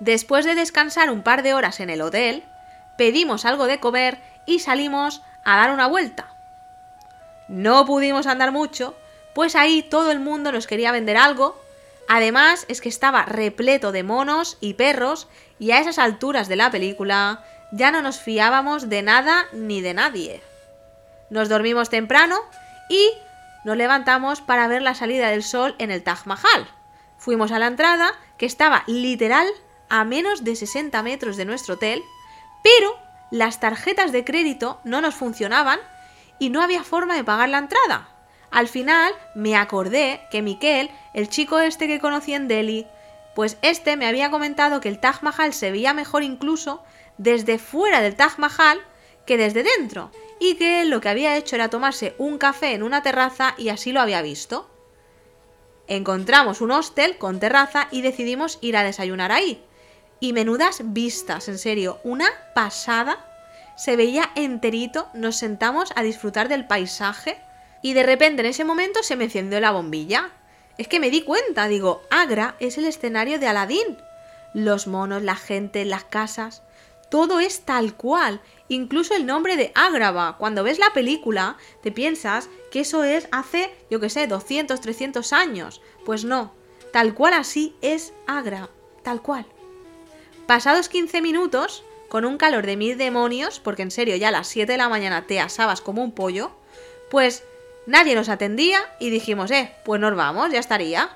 Después de descansar un par de horas en el hotel, pedimos algo de comer y salimos a dar una vuelta. No pudimos andar mucho, pues ahí todo el mundo nos quería vender algo. Además es que estaba repleto de monos y perros y a esas alturas de la película ya no nos fiábamos de nada ni de nadie. Nos dormimos temprano y nos levantamos para ver la salida del sol en el Taj Mahal. Fuimos a la entrada, que estaba literal a menos de 60 metros de nuestro hotel, pero las tarjetas de crédito no nos funcionaban y no había forma de pagar la entrada. Al final me acordé que Miquel, el chico este que conocí en Delhi, pues este me había comentado que el Taj Mahal se veía mejor incluso desde fuera del Taj Mahal que desde dentro, y que lo que había hecho era tomarse un café en una terraza y así lo había visto. Encontramos un hostel con terraza y decidimos ir a desayunar ahí. Y menudas vistas, en serio, una pasada. Se veía enterito, nos sentamos a disfrutar del paisaje y de repente en ese momento se me encendió la bombilla. Es que me di cuenta, digo, Agra es el escenario de Aladín. Los monos, la gente, las casas, todo es tal cual. Incluso el nombre de Ágrava. Cuando ves la película, te piensas que eso es hace, yo que sé, 200, 300 años. Pues no. Tal cual así es Agra. Tal cual. Pasados 15 minutos, con un calor de mil demonios, porque en serio ya a las 7 de la mañana te asabas como un pollo, pues nadie nos atendía y dijimos, eh, pues nos vamos, ya estaría.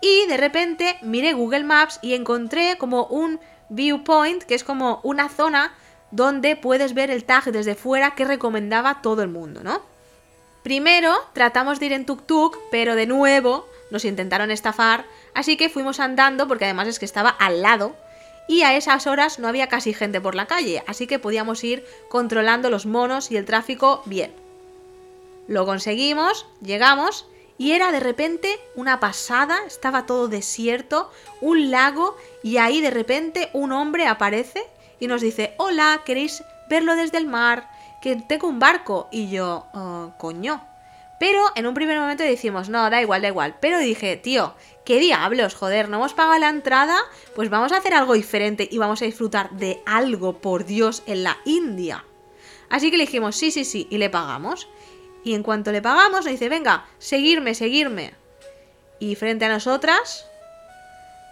Y de repente miré Google Maps y encontré como un viewpoint, que es como una zona donde puedes ver el tag desde fuera que recomendaba todo el mundo, ¿no? Primero tratamos de ir en tuk-tuk, pero de nuevo nos intentaron estafar, así que fuimos andando porque además es que estaba al lado y a esas horas no había casi gente por la calle, así que podíamos ir controlando los monos y el tráfico bien. Lo conseguimos, llegamos y era de repente una pasada, estaba todo desierto, un lago y ahí de repente un hombre aparece y nos dice, hola, ¿queréis verlo desde el mar? Que tengo un barco. Y yo, oh, coño, pero en un primer momento decimos, no, da igual, da igual. Pero dije, tío, ¿qué diablos? Joder, no hemos pagado la entrada, pues vamos a hacer algo diferente y vamos a disfrutar de algo, por Dios, en la India. Así que le dijimos, sí, sí, sí, y le pagamos. Y en cuanto le pagamos, nos dice, venga, seguirme, seguirme. Y frente a nosotras,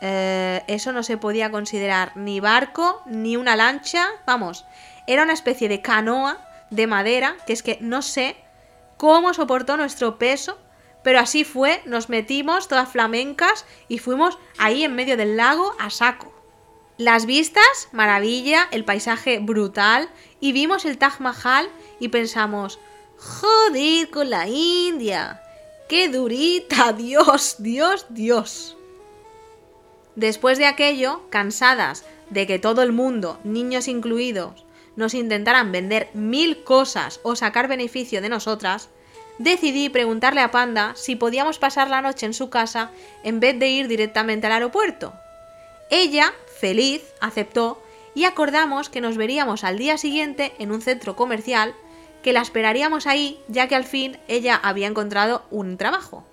eh, eso no se podía considerar ni barco, ni una lancha, vamos, era una especie de canoa de madera, que es que no sé cómo soportó nuestro peso, pero así fue, nos metimos todas flamencas y fuimos ahí en medio del lago a saco. Las vistas, maravilla, el paisaje brutal, y vimos el Taj Mahal y pensamos, joder con la India, qué durita, Dios, Dios, Dios. Después de aquello, cansadas de que todo el mundo, niños incluidos, nos intentaran vender mil cosas o sacar beneficio de nosotras, decidí preguntarle a Panda si podíamos pasar la noche en su casa en vez de ir directamente al aeropuerto. Ella, feliz, aceptó y acordamos que nos veríamos al día siguiente en un centro comercial, que la esperaríamos ahí ya que al fin ella había encontrado un trabajo.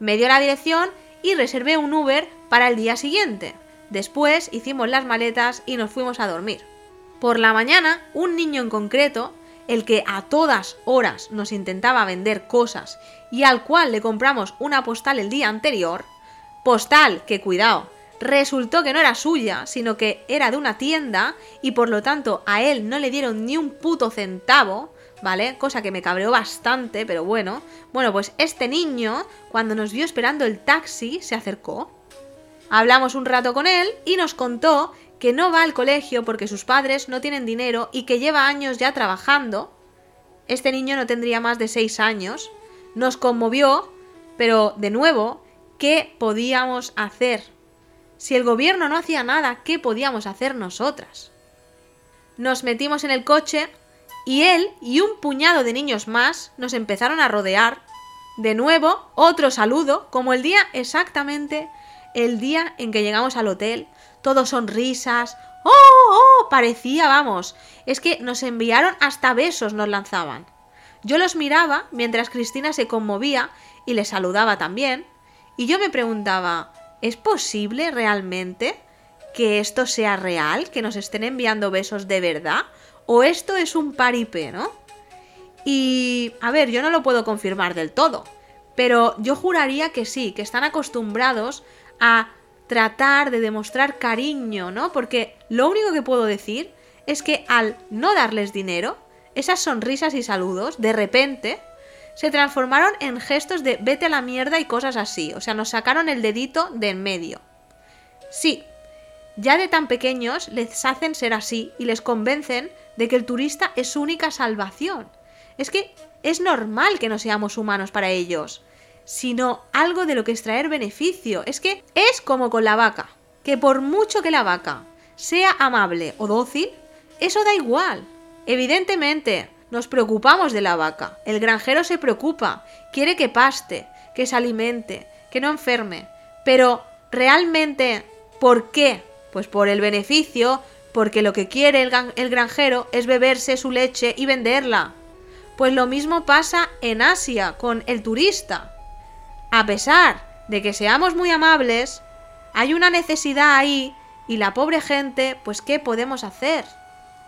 Me dio la dirección y reservé un Uber para el día siguiente. Después hicimos las maletas y nos fuimos a dormir. Por la mañana, un niño en concreto, el que a todas horas nos intentaba vender cosas y al cual le compramos una postal el día anterior, postal que cuidado, resultó que no era suya, sino que era de una tienda y por lo tanto a él no le dieron ni un puto centavo, ¿vale? Cosa que me cabreó bastante, pero bueno. Bueno, pues este niño, cuando nos vio esperando el taxi, se acercó. Hablamos un rato con él y nos contó que no va al colegio porque sus padres no tienen dinero y que lleva años ya trabajando. Este niño no tendría más de seis años. Nos conmovió, pero de nuevo, ¿qué podíamos hacer? Si el gobierno no hacía nada, ¿qué podíamos hacer nosotras? Nos metimos en el coche y él y un puñado de niños más nos empezaron a rodear. De nuevo, otro saludo, como el día exactamente el día en que llegamos al hotel, todo sonrisas. ¡Oh! ¡Oh! Parecía, vamos. Es que nos enviaron hasta besos, nos lanzaban. Yo los miraba mientras Cristina se conmovía y le saludaba también. Y yo me preguntaba, ¿es posible realmente que esto sea real, que nos estén enviando besos de verdad, o esto es un paripé, ¿no? Y, a ver, yo no lo puedo confirmar del todo, pero yo juraría que sí, que están acostumbrados a tratar de demostrar cariño, ¿no? Porque lo único que puedo decir es que al no darles dinero, esas sonrisas y saludos, de repente, se transformaron en gestos de vete a la mierda y cosas así. O sea, nos sacaron el dedito de en medio. Sí, ya de tan pequeños les hacen ser así y les convencen de que el turista es su única salvación. Es que es normal que no seamos humanos para ellos, sino algo de lo que extraer beneficio. Es que es como con la vaca, que por mucho que la vaca sea amable o dócil, eso da igual. Evidentemente, nos preocupamos de la vaca. El granjero se preocupa, quiere que paste, que se alimente, que no enferme. Pero, ¿realmente por qué? Pues por el beneficio, porque lo que quiere el, granjero es beberse su leche y venderla. Pues lo mismo pasa en Asia con el turista. A pesar de que seamos muy amables, hay una necesidad ahí y la pobre gente, pues ¿qué podemos hacer?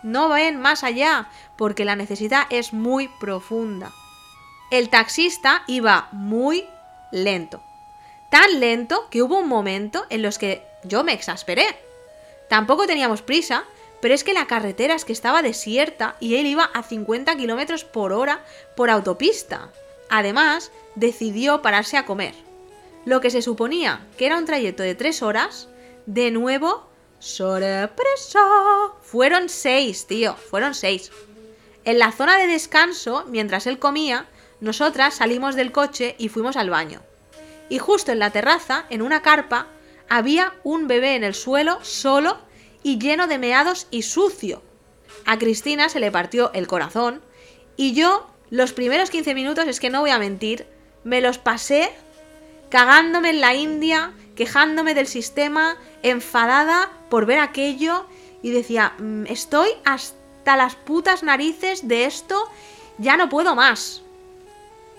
no ven más allá, porque la necesidad es muy profunda. El taxista iba muy lento. Tan lento que hubo un momento en los que yo me exasperé. Tampoco teníamos prisa, pero es que la carretera es que estaba desierta y él iba a 50 kilómetros por hora por autopista. Además, decidió pararse a comer. Lo que se suponía que era un trayecto de 3 horas, de nuevo ¡Sorpresa! Fueron seis, tío, fueron seis. En la zona de descanso, mientras él comía, nosotras salimos del coche y fuimos al baño. Y justo en la terraza, en una carpa, había un bebé en el suelo, solo y lleno de meados y sucio. A Cristina se le partió el corazón y yo, los primeros 15 minutos, es que no voy a mentir, me los pasé cagándome en la India, quejándome del sistema, enfadada por ver aquello y decía, mm, estoy hasta las putas narices de esto, ya no puedo más.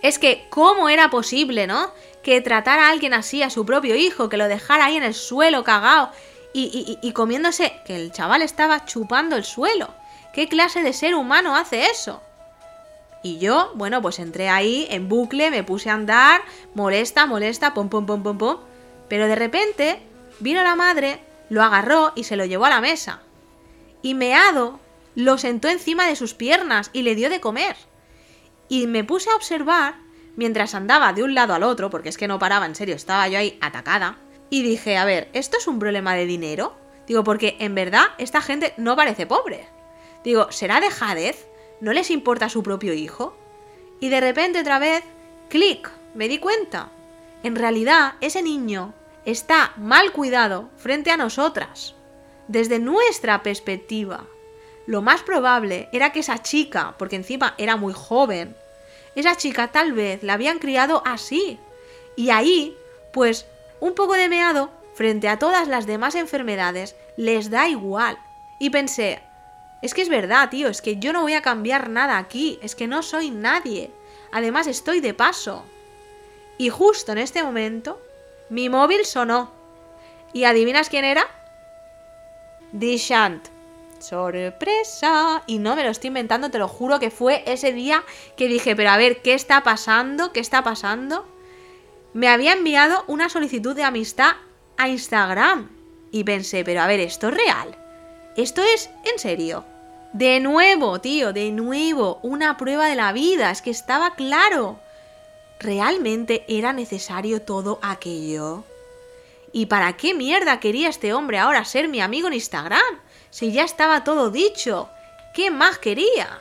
Es que, ¿cómo era posible, no? Que tratara a alguien así, a su propio hijo, que lo dejara ahí en el suelo cagado y, y comiéndose, que el chaval estaba chupando el suelo. ¿Qué clase de ser humano hace eso? Y yo, bueno, pues entré ahí en bucle, me puse a andar, molesta, molesta, pum, pum, pum, pum, pum. Pero de repente vino la madre, lo agarró y se lo llevó a la mesa. Y meado, lo sentó encima de sus piernas y le dio de comer. Y me puse a observar mientras andaba de un lado al otro, porque es que no paraba, en serio, estaba yo ahí atacada. Y dije, a ver, ¿esto es un problema de dinero? Digo, porque en verdad esta gente no parece pobre. Digo, ¿será de jadez? ¿No les importa su propio hijo? Y de repente otra vez, clic, me di cuenta. En realidad, ese niño está mal cuidado frente a nosotras, desde nuestra perspectiva. Lo más probable era que esa chica, porque encima era muy joven, esa chica tal vez la habían criado así. Y ahí, pues, un poco de meado frente a todas las demás enfermedades les da igual. Y pensé, es que es verdad, tío, es que yo no voy a cambiar nada aquí, es que no soy nadie. Además estoy de paso. Y justo en este momento, mi móvil sonó. ¿Y adivinas quién era? Dishant. Sorpresa. Y no me lo estoy inventando, te lo juro que fue ese día que dije, pero a ver, ¿qué está pasando? ¿Qué está pasando? Me había enviado una solicitud de amistad a Instagram. Y pensé, pero a ver, ¿esto es real? ¿Esto es en serio? De nuevo, tío, de nuevo, una prueba de la vida. Es que estaba claro. ¿Realmente era necesario todo aquello? ¿Y para qué mierda quería este hombre ahora ser mi amigo en Instagram? Si ya estaba todo dicho. ¿Qué más quería?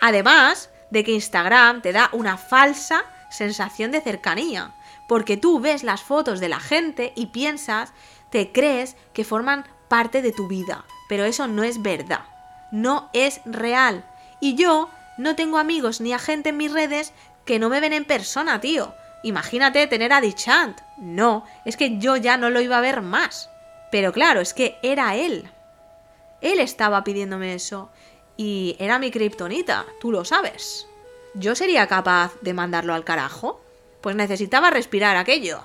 Además de que Instagram te da una falsa sensación de cercanía, porque tú ves las fotos de la gente y piensas, te crees que forman parte de tu vida, pero eso no es verdad, no es real. Y yo no tengo amigos ni a gente en mis redes que no me ven en persona, tío. Imagínate tener a Dichant. No, es que yo ya no lo iba a ver más. Pero claro, es que era él. Él estaba pidiéndome eso. Y era mi kriptonita, tú lo sabes. ¿Yo sería capaz de mandarlo al carajo? Pues necesitaba respirar aquello.